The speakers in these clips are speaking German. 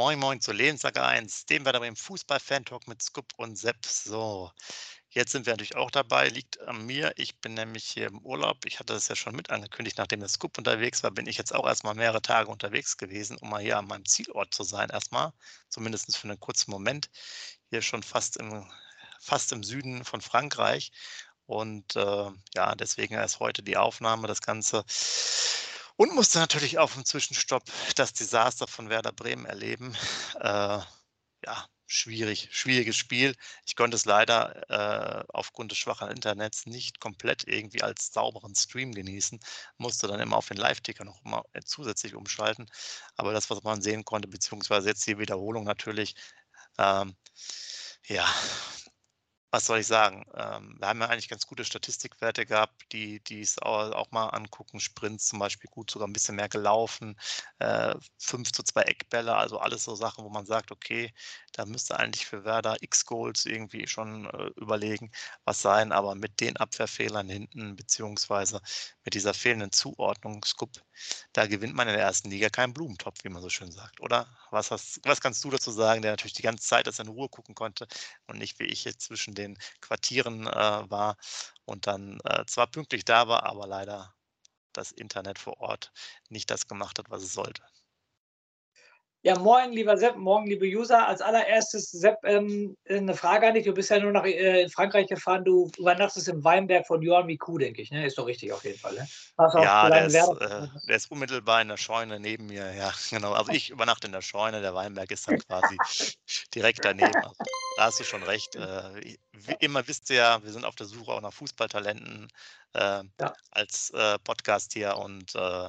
Moin Moin zu Lebenssache 1, dem wir da im Fußball-Fan-Talk mit Scoop und Sepp. So, jetzt sind wir natürlich auch dabei, liegt an mir. Ich bin nämlich hier im Urlaub. Ich hatte das ja schon mit angekündigt, nachdem der Scoop unterwegs war, bin ich jetzt auch erstmal mehrere Tage unterwegs gewesen, um mal hier an meinem Zielort zu sein, erstmal. Zumindest für einen kurzen Moment. Hier schon fast im, fast im Süden von Frankreich. Und äh, ja, deswegen erst heute die Aufnahme, das Ganze. Und musste natürlich auch im Zwischenstopp das Desaster von Werder Bremen erleben. Äh, ja, schwierig, schwieriges Spiel. Ich konnte es leider äh, aufgrund des schwachen Internets nicht komplett irgendwie als sauberen Stream genießen. Musste dann immer auf den Live-Ticker noch mal äh, zusätzlich umschalten. Aber das, was man sehen konnte, beziehungsweise jetzt die Wiederholung natürlich, ähm, ja, was soll ich sagen? Ähm, wir haben ja eigentlich ganz gute Statistikwerte gehabt, die es au auch mal angucken. Sprints zum Beispiel gut, sogar ein bisschen mehr gelaufen, äh, 5 zu 2 Eckbälle, also alles so Sachen, wo man sagt, okay, da müsste eigentlich für Werder X-Goals irgendwie schon äh, überlegen, was sein. Aber mit den Abwehrfehlern hinten, beziehungsweise mit dieser fehlenden Zuordnung, Scoop, da gewinnt man in der ersten Liga keinen Blumentopf, wie man so schön sagt, oder? Was, hast, was kannst du dazu sagen, der natürlich die ganze Zeit das in Ruhe gucken konnte und nicht wie ich jetzt zwischen den Quartieren äh, war und dann äh, zwar pünktlich da war, aber leider das Internet vor Ort nicht das gemacht hat, was es sollte. Ja, moin, lieber Sepp, morgen, liebe User. Als allererstes, Sepp, ähm, eine Frage an dich. Du bist ja nur nach äh, in Frankreich gefahren. Du übernachtest im Weinberg von Johann Miku, denke ich. Ne? Ist doch richtig auf jeden Fall. Ne? ja, der ist, äh, der ist, unmittelbar in der Scheune neben mir. Ja, genau. Also ich übernachte in der Scheune. Der Weinberg ist dann quasi direkt daneben. Also, da hast du schon recht. Äh, wie immer wisst ihr ja, wir sind auf der Suche auch nach Fußballtalenten äh, ja. als äh, Podcast hier und äh,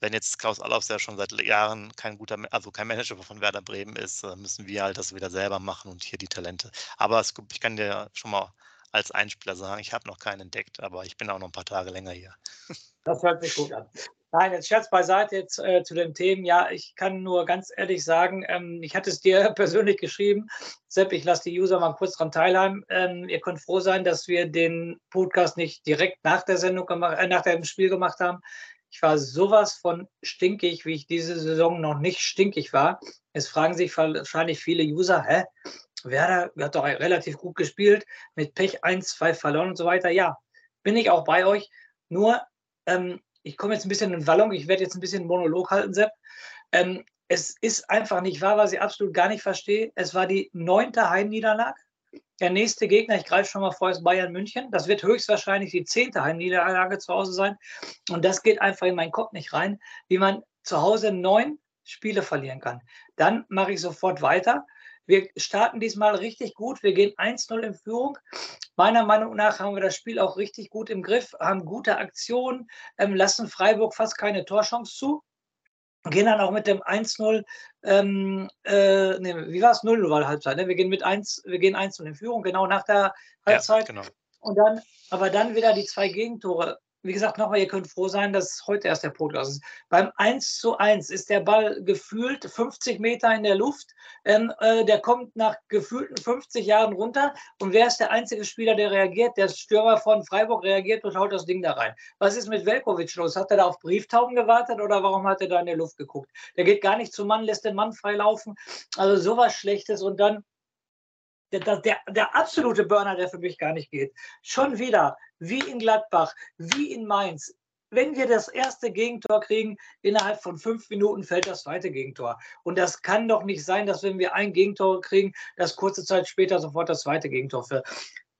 wenn jetzt Klaus Allofs ja schon seit Jahren kein guter, also kein Manager von Werder Bremen ist, äh, müssen wir halt das wieder selber machen und hier die Talente. Aber es, ich kann dir schon mal als Einspieler sagen, ich habe noch keinen entdeckt, aber ich bin auch noch ein paar Tage länger hier. Das hört sich gut an. Nein, jetzt Scherz beiseite jetzt äh, zu den Themen. Ja, ich kann nur ganz ehrlich sagen, ähm, ich hatte es dir persönlich geschrieben. Sepp, ich lasse die User mal kurz dran teilhaben. Ähm, ihr könnt froh sein, dass wir den Podcast nicht direkt nach der Sendung gemacht, äh, nach dem Spiel gemacht haben. Ich war sowas von stinkig, wie ich diese Saison noch nicht stinkig war. Es fragen sich wahrscheinlich viele User, hä? Werder hat doch relativ gut gespielt, mit Pech 1, 2 verloren und so weiter. Ja, bin ich auch bei euch. Nur, ähm, ich komme jetzt ein bisschen in Wallung, ich werde jetzt ein bisschen Monolog halten, Sepp. Ähm, es ist einfach nicht wahr, was ich absolut gar nicht verstehe. Es war die neunte Heimniederlage der nächste Gegner, ich greife schon mal vor, ist Bayern München. Das wird höchstwahrscheinlich die zehnte Heimniederlage zu Hause sein. Und das geht einfach in meinen Kopf nicht rein, wie man zu Hause neun Spiele verlieren kann. Dann mache ich sofort weiter. Wir starten diesmal richtig gut. Wir gehen 1-0 in Führung. Meiner Meinung nach haben wir das Spiel auch richtig gut im Griff, haben gute Aktionen, ähm, lassen Freiburg fast keine Torchance zu gehen dann auch mit dem 1-0, ähm, äh, nee, wie war es? 0 war Halbzeit. Ne? Wir gehen mit 1, wir gehen 1 in Führung, genau nach der Halbzeit. Ja, genau. Und dann, aber dann wieder die zwei Gegentore wie gesagt, nochmal, ihr könnt froh sein, dass heute erst der Podcast ist. Beim 1 zu 1 ist der Ball gefühlt 50 Meter in der Luft. Ähm, äh, der kommt nach gefühlten 50 Jahren runter. Und wer ist der einzige Spieler, der reagiert? Der Stürmer von Freiburg reagiert und haut das Ding da rein. Was ist mit Velkovic los? Hat er da auf Brieftauben gewartet oder warum hat er da in der Luft geguckt? Der geht gar nicht zum Mann, lässt den Mann frei laufen. Also sowas Schlechtes. Und dann der, der, der absolute Burner, der für mich gar nicht geht. Schon wieder, wie in Gladbach, wie in Mainz. Wenn wir das erste Gegentor kriegen, innerhalb von fünf Minuten fällt das zweite Gegentor. Und das kann doch nicht sein, dass wenn wir ein Gegentor kriegen, dass kurze Zeit später sofort das zweite Gegentor fällt.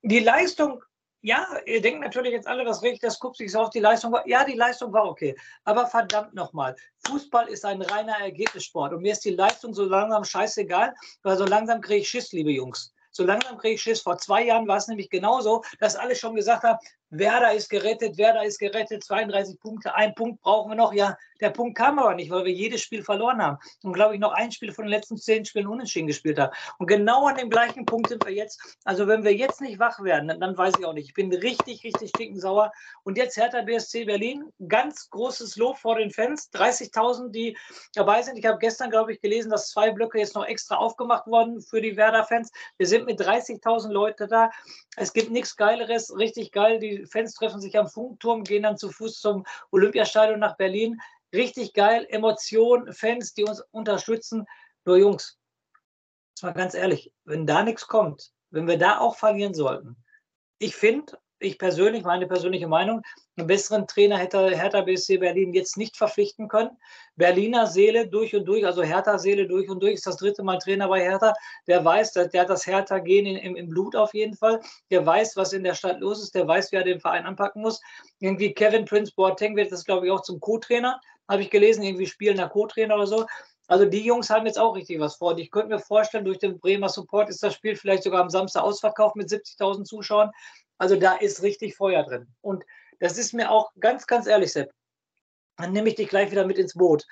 Die Leistung ja, ihr denkt natürlich jetzt alle, das Recht, das guckt sich so auf die Leistung. Ja, die Leistung war okay. Aber verdammt nochmal, Fußball ist ein reiner Ergebnissport. Und mir ist die Leistung so langsam scheißegal, weil so langsam kriege ich Schiss, liebe Jungs. So langsam kriege ich Schiss. Vor zwei Jahren war es nämlich genauso, dass alle schon gesagt haben, Werder ist gerettet, Werder ist gerettet, 32 Punkte, ein Punkt brauchen wir noch. Ja, der Punkt kam aber nicht, weil wir jedes Spiel verloren haben. Und glaube ich, noch ein Spiel von den letzten zehn Spielen unentschieden gespielt haben. Und genau an dem gleichen Punkt sind wir jetzt. Also wenn wir jetzt nicht wach werden, dann, dann weiß ich auch nicht. Ich bin richtig, richtig stinkensauer. Und jetzt Hertha BSC Berlin, ganz großes Lob vor den Fans. 30.000, die dabei sind. Ich habe gestern, glaube ich, gelesen, dass zwei Blöcke jetzt noch extra aufgemacht wurden für die Werder-Fans. Wir sind mit 30.000 Leute da. Es gibt nichts Geileres, richtig geil. Die Fans treffen sich am Funkturm, gehen dann zu Fuß zum Olympiastadion nach Berlin. Richtig geil, Emotionen, Fans, die uns unterstützen. Nur Jungs, mal ganz ehrlich, wenn da nichts kommt, wenn wir da auch verlieren sollten, ich finde, ich persönlich, meine persönliche Meinung, einen besseren Trainer hätte Hertha BSC Berlin jetzt nicht verpflichten können. Berliner Seele durch und durch, also Hertha Seele durch und durch, ist das dritte Mal Trainer bei Hertha. Der weiß, der hat das Hertha-Gen im, im Blut auf jeden Fall. Der weiß, was in der Stadt los ist. Der weiß, wie er den Verein anpacken muss. Irgendwie Kevin Prince Boateng wird das, glaube ich, auch zum Co-Trainer. Habe ich gelesen, irgendwie spielender Co-Trainer oder so. Also die Jungs haben jetzt auch richtig was vor. Und ich könnte mir vorstellen, durch den Bremer Support ist das Spiel vielleicht sogar am Samstag ausverkauft mit 70.000 Zuschauern. Also da ist richtig Feuer drin. Und das ist mir auch ganz, ganz ehrlich, Sepp. Dann nehme ich dich gleich wieder mit ins Boot.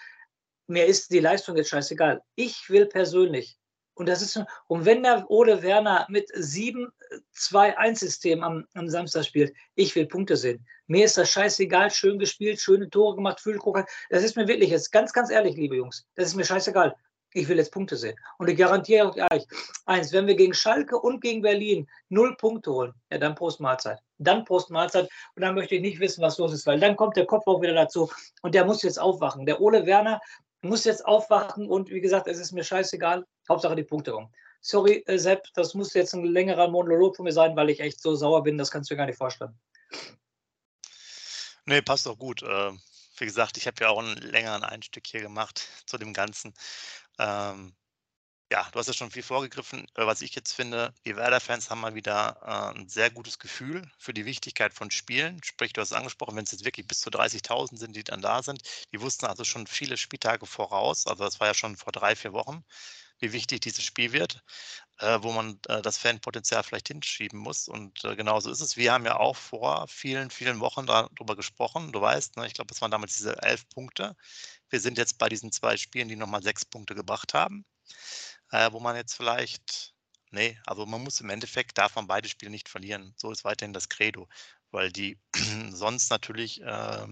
Mir ist die Leistung jetzt scheißegal. Ich will persönlich, und das ist, und wenn der Ole Werner mit 7-2-1-System am, am Samstag spielt, ich will Punkte sehen. Mir ist das scheißegal, schön gespielt, schöne Tore gemacht, Fühlkroker. Das ist mir wirklich jetzt ganz, ganz ehrlich, liebe Jungs. Das ist mir scheißegal. Ich will jetzt Punkte sehen. Und ich garantiere euch eins, wenn wir gegen Schalke und gegen Berlin null Punkte holen, ja, dann Prost Mahlzeit. Dann Prost Mahlzeit. Und dann möchte ich nicht wissen, was los ist, weil dann kommt der Kopf auch wieder dazu. Und der muss jetzt aufwachen. Der Ole Werner muss jetzt aufwachen. Und wie gesagt, es ist mir scheißegal. Hauptsache die Punkte kommen. Sorry, äh, Sepp, das muss jetzt ein längerer Monolog von mir sein, weil ich echt so sauer bin. Das kannst du dir gar nicht vorstellen. Nee, passt doch gut. Äh, wie gesagt, ich habe ja auch einen längeren Einstieg hier gemacht zu dem Ganzen. Ähm, ja, du hast ja schon viel vorgegriffen. Äh, was ich jetzt finde, die Werder-Fans haben mal wieder äh, ein sehr gutes Gefühl für die Wichtigkeit von Spielen. Sprich, du hast es angesprochen, wenn es jetzt wirklich bis zu 30.000 sind, die dann da sind. Die wussten also schon viele Spieltage voraus. Also das war ja schon vor drei, vier Wochen, wie wichtig dieses Spiel wird, äh, wo man äh, das Fanpotenzial vielleicht hinschieben muss. Und äh, genauso ist es. Wir haben ja auch vor vielen, vielen Wochen darüber gesprochen. Du weißt, ne, ich glaube, es waren damals diese elf Punkte wir sind jetzt bei diesen zwei Spielen, die nochmal sechs Punkte gebracht haben, äh, wo man jetzt vielleicht, nee, also man muss im Endeffekt, darf man beide Spiele nicht verlieren. So ist weiterhin das Credo, weil die sonst natürlich äh,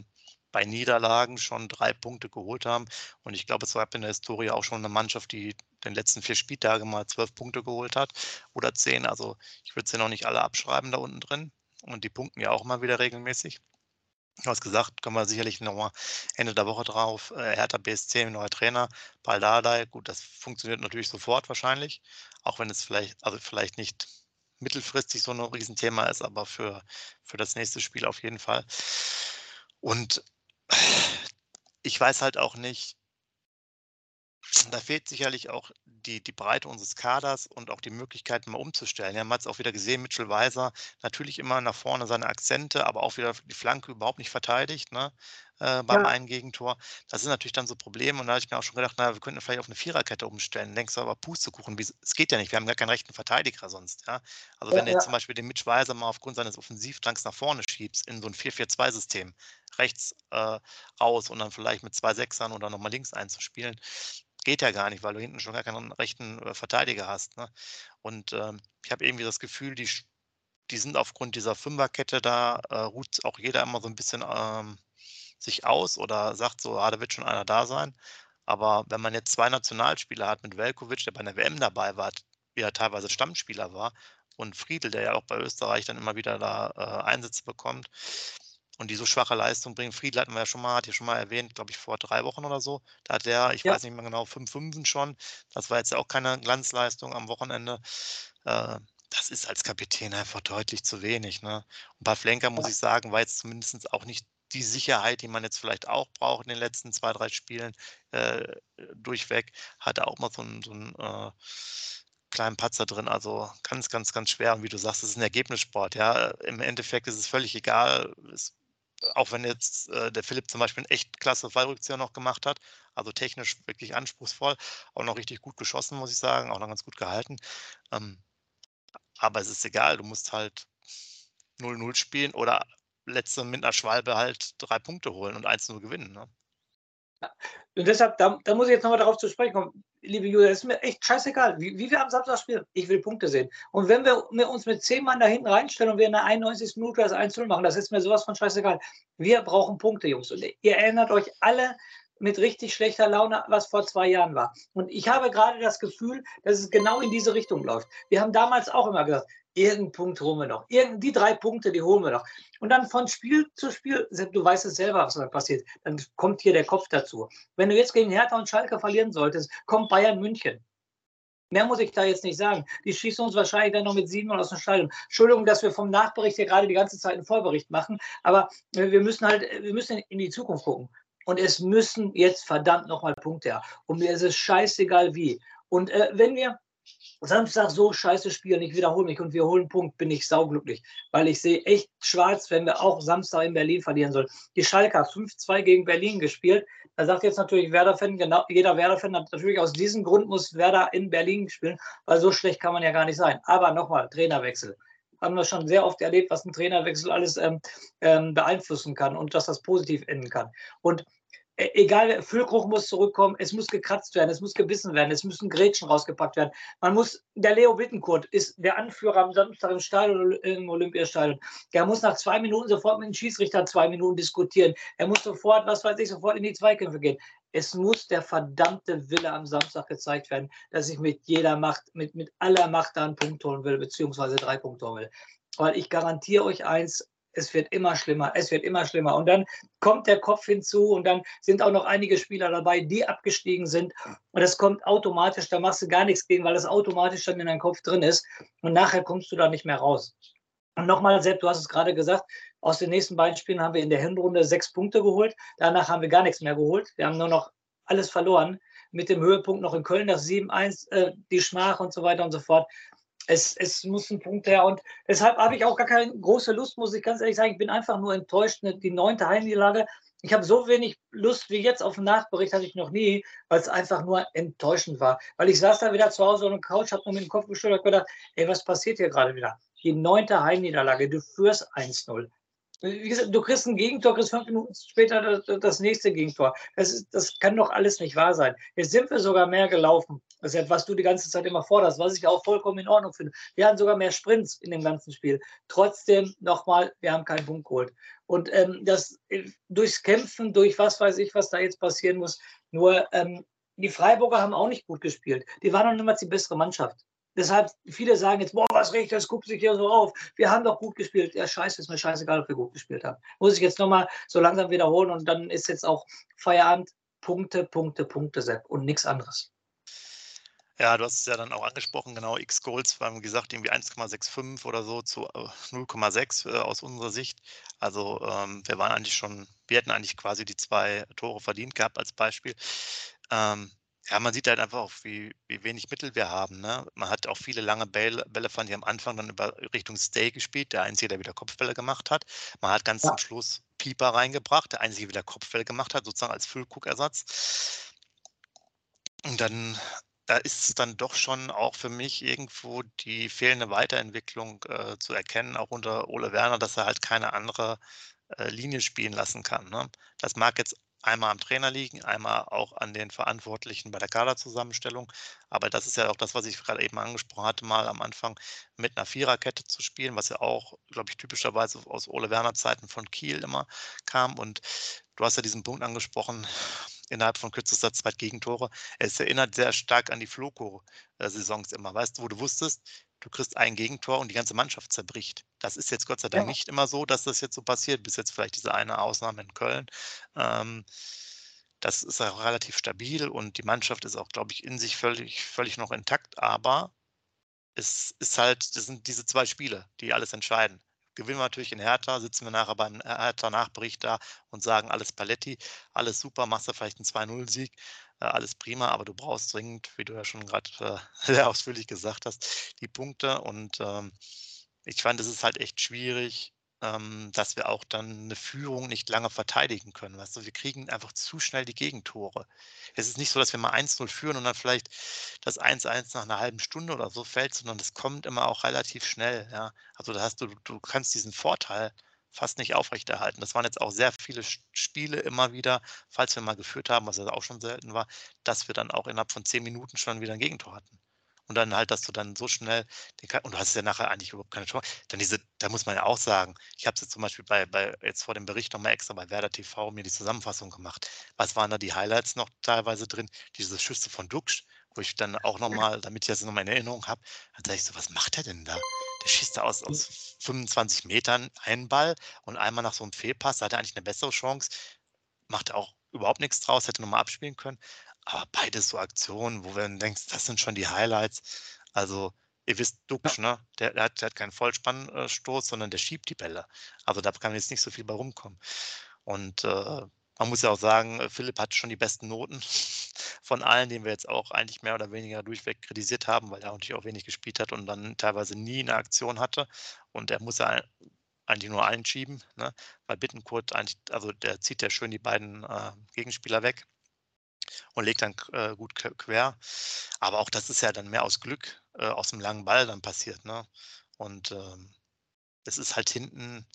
bei Niederlagen schon drei Punkte geholt haben. Und ich glaube, es gab in der Historie auch schon eine Mannschaft, die den letzten vier Spieltage mal zwölf Punkte geholt hat oder zehn. Also ich würde sie noch nicht alle abschreiben da unten drin. Und die punkten ja auch mal wieder regelmäßig. Du hast gesagt, können wir sicherlich nochmal Ende der Woche drauf. Äh, Hertha BSC, neuer Trainer, Baldadei. Gut, das funktioniert natürlich sofort wahrscheinlich, auch wenn es vielleicht, also vielleicht nicht mittelfristig so ein Riesenthema ist, aber für, für das nächste Spiel auf jeden Fall. Und ich weiß halt auch nicht, da fehlt sicherlich auch die, die Breite unseres Kaders und auch die Möglichkeit, mal umzustellen. Wir haben jetzt auch wieder gesehen, Mitchell Weiser natürlich immer nach vorne seine Akzente, aber auch wieder die Flanke überhaupt nicht verteidigt ne, äh, beim ja. einen Gegentor. Das sind natürlich dann so Probleme. Und da habe ich mir auch schon gedacht, na, wir könnten vielleicht auf eine Viererkette umstellen. Denkst du aber, Pustekuchen, es geht ja nicht. Wir haben gar keinen rechten Verteidiger sonst. Ja? Also, ja, wenn du jetzt ja. zum Beispiel den Mitch Weiser mal aufgrund seines Offensivdrangs nach vorne schiebst in so ein 4-4-2-System, rechts äh, raus und dann vielleicht mit zwei Sechsern oder nochmal links einzuspielen, geht ja gar nicht, weil du hinten schon gar keinen rechten äh, Verteidiger hast. Ne? Und ähm, ich habe irgendwie das Gefühl, die, die sind aufgrund dieser Fünferkette da, äh, ruht auch jeder immer so ein bisschen ähm, sich aus oder sagt so, ah, da wird schon einer da sein. Aber wenn man jetzt zwei Nationalspieler hat mit Velkovic, der bei der WM dabei war, er teilweise Stammspieler war, und Friedel, der ja auch bei Österreich dann immer wieder da äh, Einsätze bekommt, und die so schwache Leistung bringen. Friedl hatten wir ja schon mal, hat ja schon mal erwähnt, glaube ich, vor drei Wochen oder so. Da hat der, ich ja. weiß nicht mehr genau, fünf Fünfen schon. Das war jetzt auch keine Glanzleistung am Wochenende. Äh, das ist als Kapitän einfach deutlich zu wenig. Ne? Und bei Flenker, muss ja. ich sagen, war jetzt zumindest auch nicht die Sicherheit, die man jetzt vielleicht auch braucht in den letzten zwei, drei Spielen äh, durchweg. Hat er auch mal so einen, so einen äh, kleinen Patzer drin. Also ganz, ganz, ganz schwer. Und wie du sagst, es ist ein Ergebnissport. Ja, im Endeffekt ist es völlig egal. Es auch wenn jetzt äh, der Philipp zum Beispiel eine echt klasse Fallrückzieher noch gemacht hat, also technisch wirklich anspruchsvoll, auch noch richtig gut geschossen, muss ich sagen, auch noch ganz gut gehalten. Ähm, aber es ist egal, du musst halt 0-0 spielen oder letzte mit einer Schwalbe halt drei Punkte holen und 1-0 gewinnen. Ne? Und deshalb, da, da, muss ich jetzt nochmal darauf zu sprechen kommen, liebe Julia, ist mir echt scheißegal, wie, wie wir am Samstag spielen. Ich will Punkte sehen. Und wenn wir, wir uns mit zehn Mann da hinten reinstellen und wir in der 91. Minute das 1-0 machen, das ist mir sowas von scheißegal. Wir brauchen Punkte, Jungs. Und ihr erinnert euch alle, mit richtig schlechter Laune, was vor zwei Jahren war. Und ich habe gerade das Gefühl, dass es genau in diese Richtung läuft. Wir haben damals auch immer gesagt, irgendeinen Punkt holen wir noch. Irgend, die drei Punkte, die holen wir noch. Und dann von Spiel zu Spiel, du weißt es selber, was da passiert, dann kommt hier der Kopf dazu. Wenn du jetzt gegen Hertha und Schalke verlieren solltest, kommt Bayern München. Mehr muss ich da jetzt nicht sagen. Die schießen uns wahrscheinlich dann noch mit sieben aus dem Stadion. Entschuldigung, dass wir vom Nachbericht hier gerade die ganze Zeit einen Vorbericht machen, aber wir müssen halt, wir müssen in die Zukunft gucken. Und es müssen jetzt verdammt nochmal Punkte her. Und mir ist es scheißegal wie. Und äh, wenn wir Samstag so scheiße spielen, ich wiederhole mich und wir holen einen Punkt, bin ich sauglücklich, weil ich sehe echt schwarz, wenn wir auch Samstag in Berlin verlieren sollen. Die Schalke hat 5-2 gegen Berlin gespielt. Da sagt jetzt natürlich Werder-Fan, genau, jeder Werder-Fan hat natürlich aus diesem Grund muss Werder in Berlin spielen, weil so schlecht kann man ja gar nicht sein. Aber nochmal, Trainerwechsel. Haben wir schon sehr oft erlebt, was ein Trainerwechsel alles ähm, ähm, beeinflussen kann und dass das positiv enden kann. Und egal, Füllkrug muss zurückkommen, es muss gekratzt werden, es muss gebissen werden, es müssen Grätschen rausgepackt werden. Man muss, der Leo Bittenkurt ist der Anführer am Samstag im Stadion, im Olympiastadion. Der muss nach zwei Minuten sofort mit dem Schiedsrichter zwei Minuten diskutieren. Er muss sofort, was weiß ich, sofort in die Zweikämpfe gehen. Es muss der verdammte Wille am Samstag gezeigt werden, dass ich mit jeder Macht, mit, mit aller Macht da einen Punkt holen will, beziehungsweise drei Punkte holen will. Weil ich garantiere euch eins, es wird immer schlimmer, es wird immer schlimmer. Und dann kommt der Kopf hinzu und dann sind auch noch einige Spieler dabei, die abgestiegen sind. Und das kommt automatisch, da machst du gar nichts gegen, weil das automatisch dann in deinem Kopf drin ist. Und nachher kommst du da nicht mehr raus. Und nochmal, Sepp, du hast es gerade gesagt, aus den nächsten beiden Spielen haben wir in der Hinrunde sechs Punkte geholt. Danach haben wir gar nichts mehr geholt. Wir haben nur noch alles verloren. Mit dem Höhepunkt noch in Köln, das 7-1, äh, die Schmach und so weiter und so fort es, es muss ein Punkt her. Und deshalb habe ich auch gar keine große Lust, muss ich ganz ehrlich sagen. Ich bin einfach nur enttäuscht. Ne, die neunte Heimniederlage. Ich habe so wenig Lust wie jetzt auf einen Nachbericht hatte ich noch nie, weil es einfach nur enttäuschend war. Weil ich saß da wieder zu Hause auf der Couch, habe nur mit dem Kopf geschüttelt und gedacht, ey, was passiert hier gerade wieder? Die neunte Heimniederlage, du führst 1-0 wie gesagt, du kriegst ein Gegentor, kriegst fünf Minuten später das, das nächste Gegentor. Das, ist, das kann doch alles nicht wahr sein. Jetzt sind wir sogar mehr gelaufen. Das ist etwas, was du die ganze Zeit immer forderst, was ich auch vollkommen in Ordnung finde. Wir hatten sogar mehr Sprints in dem ganzen Spiel. Trotzdem nochmal, wir haben keinen Punkt geholt. Und ähm, das äh, durchs Kämpfen, durch was weiß ich, was da jetzt passieren muss. Nur ähm, die Freiburger haben auch nicht gut gespielt. Die waren noch niemals die bessere Mannschaft. Deshalb, viele sagen jetzt, boah, was regt das, guckt sich hier so auf. Wir haben doch gut gespielt. Ja, scheiße, ist mir scheißegal, ob wir gut gespielt haben. Muss ich jetzt nochmal so langsam wiederholen und dann ist jetzt auch Feierabend. Punkte, Punkte, Punkte, Sepp und nichts anderes. Ja, du hast es ja dann auch angesprochen, genau, X-Goals, wir haben gesagt, irgendwie 1,65 oder so zu 0,6 äh, äh, aus unserer Sicht. Also ähm, wir waren eigentlich schon, wir hätten eigentlich quasi die zwei Tore verdient gehabt als Beispiel. Ähm, ja, man sieht halt einfach auch, wie, wie wenig Mittel wir haben. Ne? Man hat auch viele lange Bälle, Bälle fand ich am Anfang dann über Richtung Stay gespielt, der Einzige, der wieder Kopfbälle gemacht hat. Man hat ganz ja. zum Schluss Pieper reingebracht, der Einzige, der wieder Kopfbälle gemacht hat, sozusagen als Füllkuckersatz. Und dann, da ist es dann doch schon auch für mich irgendwo die fehlende Weiterentwicklung äh, zu erkennen, auch unter Ole Werner, dass er halt keine andere äh, Linie spielen lassen kann. Ne? Das mag jetzt einmal am Trainer liegen, einmal auch an den Verantwortlichen bei der Kaderzusammenstellung. Aber das ist ja auch das, was ich gerade eben angesprochen hatte, mal am Anfang mit einer Viererkette zu spielen, was ja auch, glaube ich, typischerweise aus Ole Werner Zeiten von Kiel immer kam. Und du hast ja diesen Punkt angesprochen, innerhalb von kürzester Zeit Gegentore. Es erinnert sehr stark an die Floco-Saisons immer, weißt du, wo du wusstest, du kriegst ein Gegentor und die ganze Mannschaft zerbricht. Das ist jetzt Gott sei Dank ja. nicht immer so, dass das jetzt so passiert, bis jetzt vielleicht diese eine Ausnahme in Köln. Ähm, das ist auch relativ stabil und die Mannschaft ist auch, glaube ich, in sich völlig, völlig noch intakt, aber es ist halt, das sind diese zwei Spiele, die alles entscheiden. Gewinnen wir natürlich in Hertha, sitzen wir nachher beim Hertha-Nachbericht da und sagen, alles Paletti, alles super, machst du vielleicht einen 2-0-Sieg äh, alles prima, aber du brauchst dringend, wie du ja schon gerade äh, sehr ausführlich gesagt hast, die Punkte. Und ähm, ich fand, es ist halt echt schwierig, ähm, dass wir auch dann eine Führung nicht lange verteidigen können. Weißt du, wir kriegen einfach zu schnell die Gegentore. Es ist nicht so, dass wir mal 1-0 führen und dann vielleicht das 1-1 nach einer halben Stunde oder so fällt, sondern das kommt immer auch relativ schnell. Ja? Also da hast du, du kannst diesen Vorteil fast nicht aufrechterhalten. Das waren jetzt auch sehr viele Spiele immer wieder, falls wir mal geführt haben, was ja auch schon selten war, dass wir dann auch innerhalb von zehn Minuten schon wieder ein Gegentor hatten. Und dann halt, dass du dann so schnell, den, und du hast ja nachher eigentlich überhaupt keine Chance. Dann diese, da muss man ja auch sagen, ich habe es jetzt zum Beispiel bei, bei, jetzt vor dem Bericht nochmal extra bei Werder TV mir die Zusammenfassung gemacht. Was waren da die Highlights noch teilweise drin? Diese Schüsse von Duxch, wo ich dann auch nochmal, damit ich das nochmal in Erinnerung habe, dann sage ich so, was macht er denn da? Der schießt da aus, aus 25 Metern einen Ball und einmal nach so einem Fehlpass, da hat er eigentlich eine bessere Chance, macht auch überhaupt nichts draus, hätte nochmal abspielen können. Aber beides so Aktionen, wo dann denkst, das sind schon die Highlights. Also, ihr wisst, Duxch, ne? Der, der, hat, der hat keinen Vollspannstoß, sondern der schiebt die Bälle. Also da kann jetzt nicht so viel bei rumkommen. Und äh, man muss ja auch sagen, äh, Philipp hat schon die besten Noten von allen, den wir jetzt auch eigentlich mehr oder weniger durchweg kritisiert haben, weil er natürlich auch wenig gespielt hat und dann teilweise nie eine Aktion hatte. Und er muss ja eigentlich nur einschieben, ne? weil Bittenkurt eigentlich, also der zieht ja schön die beiden äh, Gegenspieler weg und legt dann äh, gut quer. Aber auch das ist ja dann mehr aus Glück, äh, aus dem langen Ball dann passiert. Ne? Und ähm, es ist halt hinten,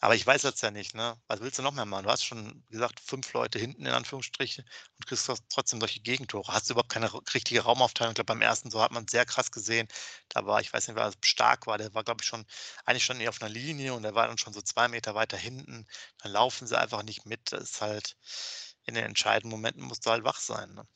aber ich weiß jetzt ja nicht, ne? Was willst du noch mehr machen? Du hast schon gesagt, fünf Leute hinten in Anführungsstrichen und kriegst trotzdem solche Gegentore. Hast du überhaupt keine richtige Raumaufteilung? Ich glaube, beim ersten so hat man sehr krass gesehen. Da war, ich weiß nicht, wer stark war, der war, glaube ich, schon, eigentlich schon eher auf einer Linie und der war dann schon so zwei Meter weiter hinten. Dann laufen sie einfach nicht mit. Das ist halt, in den entscheidenden Momenten musst du halt wach sein. Ne?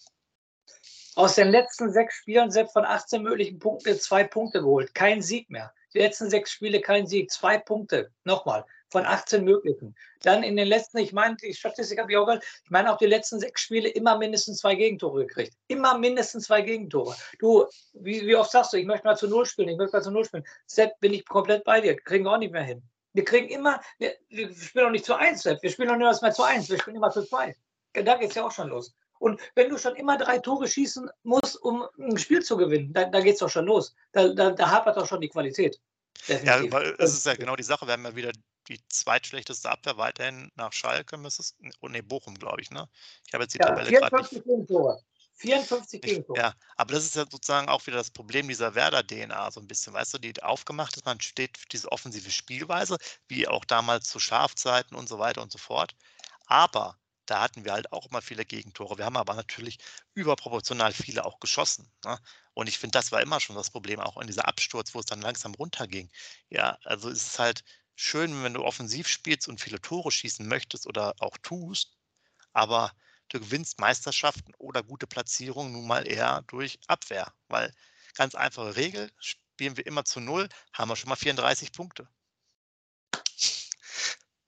Aus den letzten sechs Spielen, selbst von 18 möglichen Punkten, zwei Punkte geholt. Kein Sieg mehr. Die letzten sechs Spiele kein Sieg. Zwei Punkte. Nochmal von 18 möglichen. Dann in den letzten, ich meine, die Statistik habe ich auch gehört, ich meine auch die letzten sechs Spiele immer mindestens zwei Gegentore gekriegt. Immer mindestens zwei Gegentore. Du, wie, wie oft sagst du, ich möchte mal zu Null spielen, ich möchte mal zu Null spielen. Sepp, bin ich komplett bei dir, kriegen wir auch nicht mehr hin. Wir kriegen immer, wir, wir spielen auch nicht zu eins, Sepp. wir spielen auch nicht mehr zu eins, wir spielen immer zu zwei. Da geht es ja auch schon los. Und wenn du schon immer drei Tore schießen musst, um ein Spiel zu gewinnen, da, da geht es doch schon los. Da, da, da hapert doch schon die Qualität. Definitiv. Ja, es ist ja genau die Sache. Wir haben ja wieder die zweitschlechteste Abwehr weiterhin nach Schalke, müsste es, oh nee, Bochum, glaube ich, ne? Ich habe jetzt die ja, Tabelle gerade nicht. 54 Gegentore. Ja, aber das ist ja sozusagen auch wieder das Problem dieser Werder-DNA, so ein bisschen, weißt du, die aufgemacht ist, man steht für diese offensive Spielweise, wie auch damals zu Schafzeiten und so weiter und so fort. Aber da hatten wir halt auch immer viele Gegentore. Wir haben aber natürlich überproportional viele auch geschossen. Ne? Und ich finde, das war immer schon das Problem, auch in dieser Absturz, wo es dann langsam runterging. Ja, also es ist halt schön, wenn du offensiv spielst und viele Tore schießen möchtest oder auch tust, aber du gewinnst Meisterschaften oder gute Platzierungen nun mal eher durch Abwehr. Weil ganz einfache Regel, spielen wir immer zu null, haben wir schon mal 34 Punkte.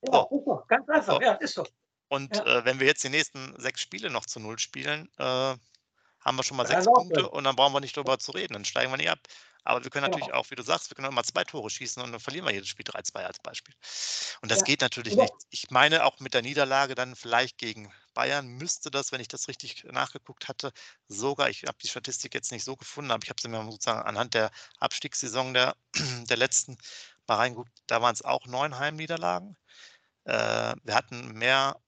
Ja, ist doch, ganz einfach, so. ja, ist so. Und ja. äh, wenn wir jetzt die nächsten sechs Spiele noch zu null spielen, äh, haben wir schon mal sechs Punkte und dann brauchen wir nicht darüber zu reden, dann steigen wir nicht ab. Aber wir können natürlich ja. auch, wie du sagst, wir können immer zwei Tore schießen und dann verlieren wir jedes Spiel 3-2 als Beispiel. Und das ja. geht natürlich nicht. Ich meine, auch mit der Niederlage dann vielleicht gegen Bayern müsste das, wenn ich das richtig nachgeguckt hatte, sogar, ich habe die Statistik jetzt nicht so gefunden, aber ich habe sie mir sozusagen anhand der Abstiegssaison der, der letzten mal reingeguckt, da waren es auch neun Heimniederlagen. Äh, wir hatten mehr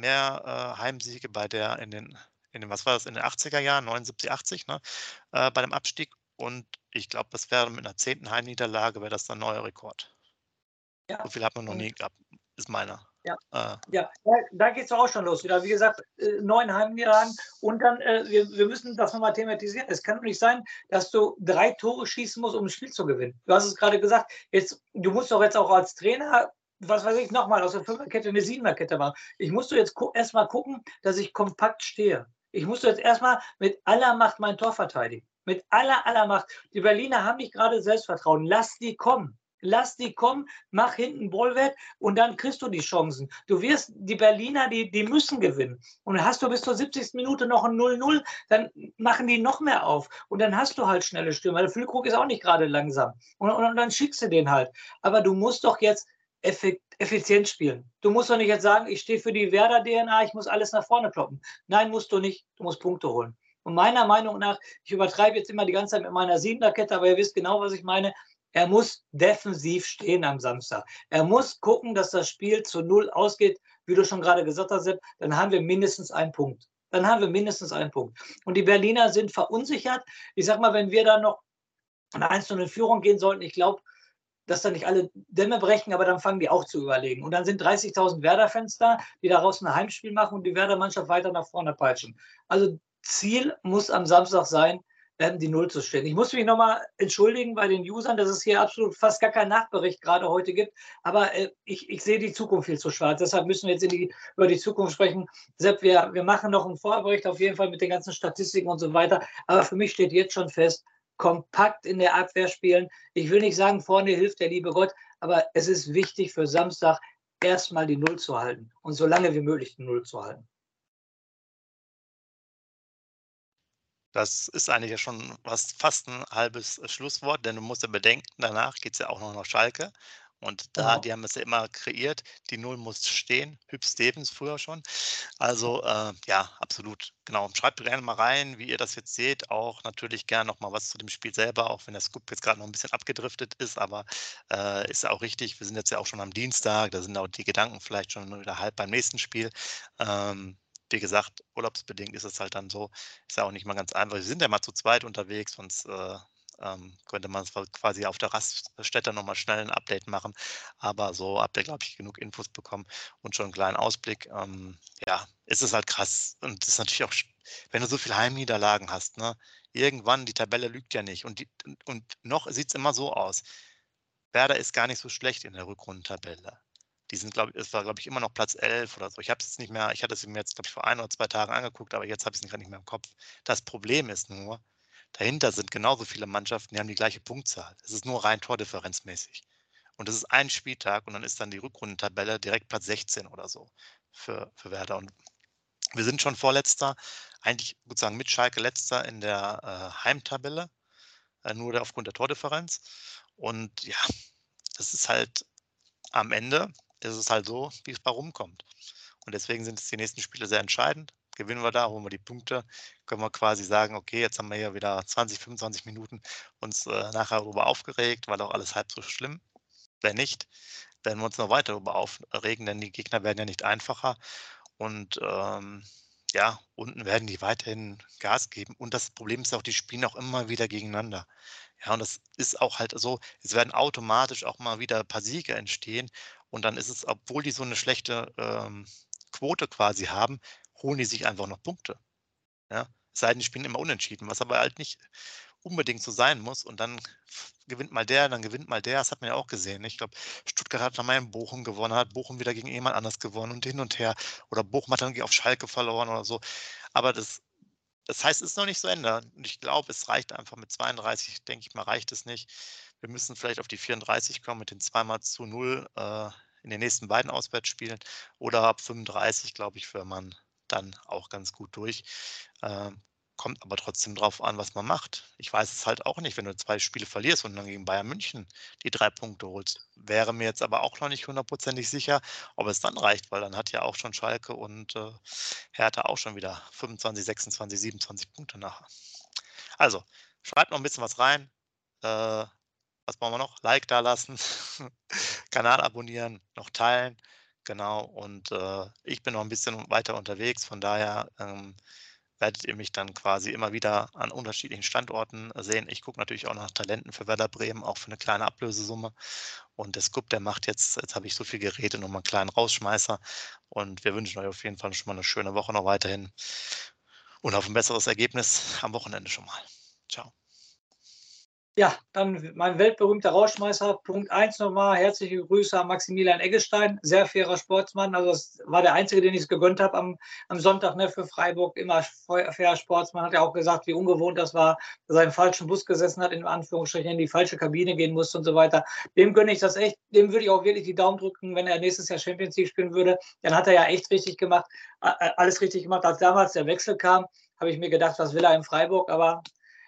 mehr äh, Heimsiege bei der in den, in den, was war das, in den 80er Jahren, 79, 80, ne, äh, bei dem Abstieg. Und ich glaube, das wäre mit einer zehnten Heimniederlage, wäre das ein neuer Rekord. Ja. So viel hat man noch nie gehabt, ist meiner. Ja, äh. ja, da geht es auch schon los wieder. Wie gesagt, äh, neun Heimniederlagen und dann, äh, wir, wir müssen das nochmal thematisieren. Es kann doch nicht sein, dass du drei Tore schießen musst, um ein Spiel zu gewinnen. Du hast es gerade gesagt, jetzt, du musst doch jetzt auch als Trainer was weiß ich, nochmal aus der Fünferkette eine Siebenerkette machen. Ich musste jetzt erstmal gucken, dass ich kompakt stehe. Ich musste jetzt erstmal mit aller Macht mein Tor verteidigen. Mit aller, aller Macht. Die Berliner haben nicht gerade Selbstvertrauen. Lass die kommen. Lass die kommen, mach hinten Bollwerk und dann kriegst du die Chancen. Du wirst, die Berliner, die, die müssen gewinnen. Und hast du bis zur 70. Minute noch ein 0-0, dann machen die noch mehr auf. Und dann hast du halt schnelle Stürmer. Der Füllkrug ist auch nicht gerade langsam. Und, und, und dann schickst du den halt. Aber du musst doch jetzt effizient spielen. Du musst doch nicht jetzt sagen, ich stehe für die Werder-DNA, ich muss alles nach vorne kloppen. Nein, musst du nicht. Du musst Punkte holen. Und meiner Meinung nach, ich übertreibe jetzt immer die ganze Zeit mit meiner Siebener-Kette, aber ihr wisst genau, was ich meine. Er muss defensiv stehen am Samstag. Er muss gucken, dass das Spiel zu Null ausgeht, wie du schon gerade gesagt hast, Sepp, dann haben wir mindestens einen Punkt. Dann haben wir mindestens einen Punkt. Und die Berliner sind verunsichert. Ich sag mal, wenn wir da noch eine einzelne Führung gehen sollten, ich glaube, dass da nicht alle Dämme brechen, aber dann fangen die auch zu überlegen. Und dann sind 30.000 Werder-Fans da, die daraus ein Heimspiel machen und die Werder-Mannschaft weiter nach vorne peitschen. Also Ziel muss am Samstag sein, ähm, die Null zu stehen. Ich muss mich nochmal entschuldigen bei den Usern, dass es hier absolut fast gar keinen Nachbericht gerade heute gibt. Aber äh, ich, ich sehe die Zukunft viel zu schwarz. Deshalb müssen wir jetzt die, über die Zukunft sprechen. Sepp, wir, wir machen noch einen Vorbericht auf jeden Fall mit den ganzen Statistiken und so weiter. Aber für mich steht jetzt schon fest, kompakt in der Abwehr spielen. Ich will nicht sagen, vorne hilft der liebe Gott, aber es ist wichtig für Samstag erstmal die Null zu halten und so lange wie möglich die Null zu halten. Das ist eigentlich ja schon fast ein halbes Schlusswort, denn du musst ja bedenken, danach geht es ja auch noch nach Schalke. Und da, die haben es ja immer kreiert, die Null muss stehen, Hüb Stevens früher schon. Also äh, ja, absolut, genau. Schreibt gerne mal rein, wie ihr das jetzt seht. Auch natürlich gerne nochmal was zu dem Spiel selber, auch wenn der Scoop jetzt gerade noch ein bisschen abgedriftet ist, aber äh, ist ja auch richtig. Wir sind jetzt ja auch schon am Dienstag, da sind auch die Gedanken vielleicht schon wieder halb beim nächsten Spiel. Ähm, wie gesagt, urlaubsbedingt ist es halt dann so, ist ja auch nicht mal ganz einfach. Wir sind ja mal zu zweit unterwegs, sonst äh, ähm, könnte man quasi auf der Raststätte nochmal schnell ein Update machen. Aber so habt ihr, glaube ich, genug Infos bekommen und schon einen kleinen Ausblick. Ähm, ja, ist es halt krass. Und es ist natürlich auch, wenn du so viele Heimniederlagen hast, ne? Irgendwann, die Tabelle lügt ja nicht. Und, die, und noch sieht es immer so aus. Werder ist gar nicht so schlecht in der Rückrundentabelle. Die sind, glaube ich, es war, glaube ich, immer noch Platz 11 oder so. Ich habe es jetzt nicht mehr, ich hatte es mir jetzt, glaube ich, vor ein oder zwei Tagen angeguckt, aber jetzt habe ich es gerade nicht mehr im Kopf. Das Problem ist nur, dahinter sind genauso viele Mannschaften, die haben die gleiche Punktzahl. Es ist nur rein tordifferenzmäßig. Und das ist ein Spieltag und dann ist dann die Rückrundentabelle direkt Platz 16 oder so für, für Werder. Und wir sind schon Vorletzter, eigentlich sozusagen mit Schalke letzter in der äh, Heimtabelle, äh, nur aufgrund der Tordifferenz. Und ja, das ist halt am Ende ist es halt so, wie es bei rumkommt. Und deswegen sind es die nächsten Spiele sehr entscheidend. Gewinnen wir da, holen wir die Punkte, können wir quasi sagen, okay, jetzt haben wir hier wieder 20, 25 Minuten uns äh, nachher darüber aufgeregt, weil auch alles halb so schlimm. Wenn nicht, werden wir uns noch weiter darüber aufregen, denn die Gegner werden ja nicht einfacher. Und ähm, ja, unten werden die weiterhin Gas geben. Und das Problem ist auch, die spielen auch immer wieder gegeneinander. Ja, und das ist auch halt so, es werden automatisch auch mal wieder ein paar Siege entstehen. Und dann ist es, obwohl die so eine schlechte ähm, Quote quasi haben, holen die sich einfach noch Punkte. Ja, es sei denn, die spielen immer unentschieden, was aber halt nicht unbedingt so sein muss. Und dann gewinnt mal der, dann gewinnt mal der. Das hat man ja auch gesehen. Ich glaube, Stuttgart hat mal in Bochum gewonnen, hat Bochum wieder gegen jemand anders gewonnen und hin und her. Oder Bochum hat dann auf Schalke verloren oder so. Aber das das heißt, es ist noch nicht zu Ende. Und ich glaube, es reicht einfach mit 32, denke ich mal, reicht es nicht. Wir müssen vielleicht auf die 34 kommen mit den zweimal zu null äh, in den nächsten beiden Auswärtsspielen. Oder ab 35, glaube ich, wäre man dann auch ganz gut durch. Ähm, Kommt aber trotzdem drauf an, was man macht. Ich weiß es halt auch nicht, wenn du zwei Spiele verlierst und dann gegen Bayern München die drei Punkte holst. Wäre mir jetzt aber auch noch nicht hundertprozentig sicher, ob es dann reicht, weil dann hat ja auch schon Schalke und äh, Hertha auch schon wieder 25, 26, 27 Punkte nachher. Also, schreibt noch ein bisschen was rein. Äh, was brauchen wir noch? Like da lassen, Kanal abonnieren, noch teilen. Genau, und äh, ich bin noch ein bisschen weiter unterwegs, von daher ähm, werdet ihr mich dann quasi immer wieder an unterschiedlichen Standorten sehen. Ich gucke natürlich auch nach Talenten für Werder Bremen, auch für eine kleine Ablösesumme. Und der Scoop, der macht jetzt, jetzt habe ich so viel Geräte, nochmal einen kleinen Rausschmeißer. Und wir wünschen euch auf jeden Fall schon mal eine schöne Woche noch weiterhin und auf ein besseres Ergebnis am Wochenende schon mal. Ciao. Ja, dann mein weltberühmter Rauschmeißer. Punkt 1 nochmal. Herzliche Grüße an Maximilian Eggestein. Sehr fairer Sportsmann. Also, das war der Einzige, den ich es gegönnt habe am, am Sonntag ne, für Freiburg. Immer fairer Sportsmann. Hat ja auch gesagt, wie ungewohnt das war, dass er im falschen Bus gesessen hat, in Anführungsstrichen in die falsche Kabine gehen musste und so weiter. Dem gönne ich das echt. Dem würde ich auch wirklich die Daumen drücken, wenn er nächstes Jahr Champions League spielen würde. Dann hat er ja echt richtig gemacht. Alles richtig gemacht. Als damals der Wechsel kam, habe ich mir gedacht, was will er in Freiburg? Aber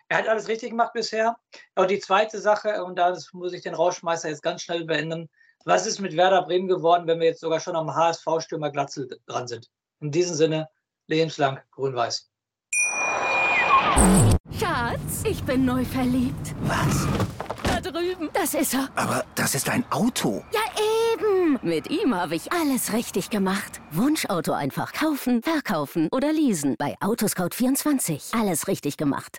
er hat alles richtig gemacht bisher. Und die zweite Sache, und da muss ich den Rauschmeister jetzt ganz schnell beenden. Was ist mit Werder Bremen geworden, wenn wir jetzt sogar schon am HSV-Stürmer Glatzel dran sind? In diesem Sinne, lebenslang grün-weiß. Schatz, ich bin neu verliebt. Was? Da drüben. Das ist er. Aber das ist ein Auto. Ja, eben. Mit ihm habe ich alles richtig gemacht. Wunschauto einfach kaufen, verkaufen oder leasen. Bei Autoscout24. Alles richtig gemacht.